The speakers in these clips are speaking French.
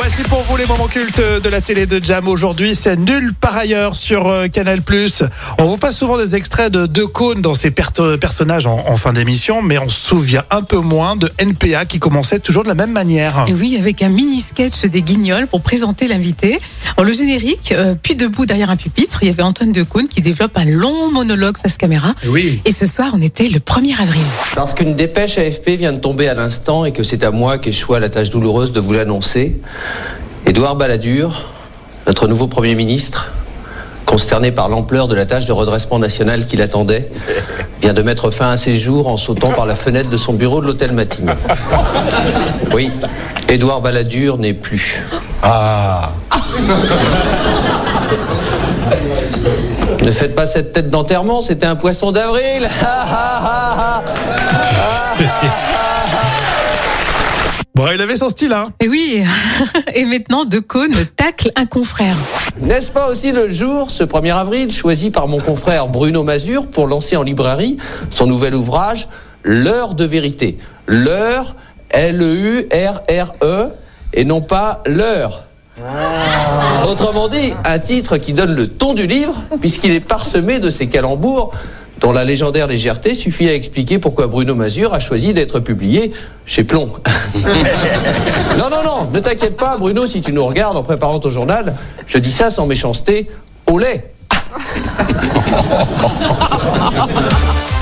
Voici pour vous les moments cultes de la télé de Jam. Aujourd'hui, c'est nul par ailleurs sur euh, Canal+. On vous passe souvent des extraits de De Cône dans ses per- personnages en, en fin d'émission, mais on se souvient un peu moins de NPA qui commençait toujours de la même manière. Et oui, avec un mini sketch des Guignols pour présenter l'invité. Le générique, euh, puis debout derrière un pupitre, il y avait Antoine Decaune qui développe un long monologue face caméra. Oui. Et ce soir, on était le 1er avril. Lorsqu'une dépêche AFP vient de tomber à l'instant et que c'est à moi qu'échoue la tâche douloureuse de vous l'annoncer, Édouard Balladur, notre nouveau Premier ministre, consterné par l'ampleur de la tâche de redressement national qui l'attendait, vient de mettre fin à ses jours en sautant par la fenêtre de son bureau de l'hôtel Matignon. Oui, Édouard Balladur n'est plus. Ne faites pas cette tête d'enterrement, c'était un poisson d'avril. Bon, il avait son style, hein. Et oui, et maintenant, Decaune tacle un confrère. N'est-ce pas aussi le jour, ce 1er avril, choisi par mon confrère Bruno Mazur pour lancer en librairie son nouvel ouvrage L'heure de vérité. L'heure, L-E-U-R-R-E, et non pas l'heure. Autrement dit, un titre qui donne le ton du livre, puisqu'il est parsemé de ces calembours dont la légendaire légèreté suffit à expliquer pourquoi Bruno Mazur a choisi d'être publié chez Plomb. non, non, non, ne t'inquiète pas, Bruno, si tu nous regardes en préparant ton journal, je dis ça sans méchanceté, au lait.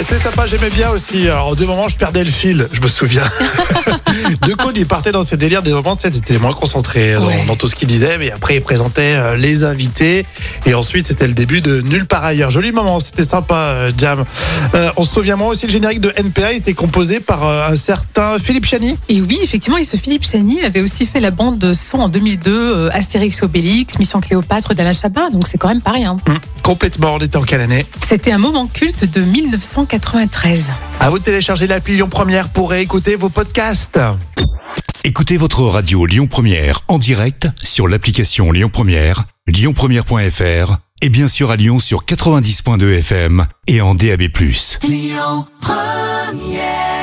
C'était sympa, j'aimais bien aussi. Alors, des moments, je perdais le fil, je me souviens. de Cône, il partait dans ses délires. Des moments, tu sais, moins concentré dans, Ouais. dans tout ce qu'il disait. Mais après, il présentait euh, les invités. Et ensuite, c'était le début de Nulle part ailleurs. Joli moment, c'était sympa, euh, Jam. Euh, on se souvient moi aussi, le générique de NPA était composé par euh, un certain Philippe Chani. Et oui, effectivement, et ce Philippe Chani avait aussi fait la bande de son en 2002, euh, Astérix Obélix, Mission Cléopâtre d'Alain Chabat, donc c'est quand même pas rien. Hum, complètement, on était en quelle année C'était un moment culte de 1993. À vous de télécharger l'appli Lyon Première pour réécouter vos podcasts. Écoutez votre radio Lyon Première en direct sur l'application Lyon Première, lyonpremière.fr et bien sûr à Lyon sur 90.2 FM et en DAB+. Lyon Première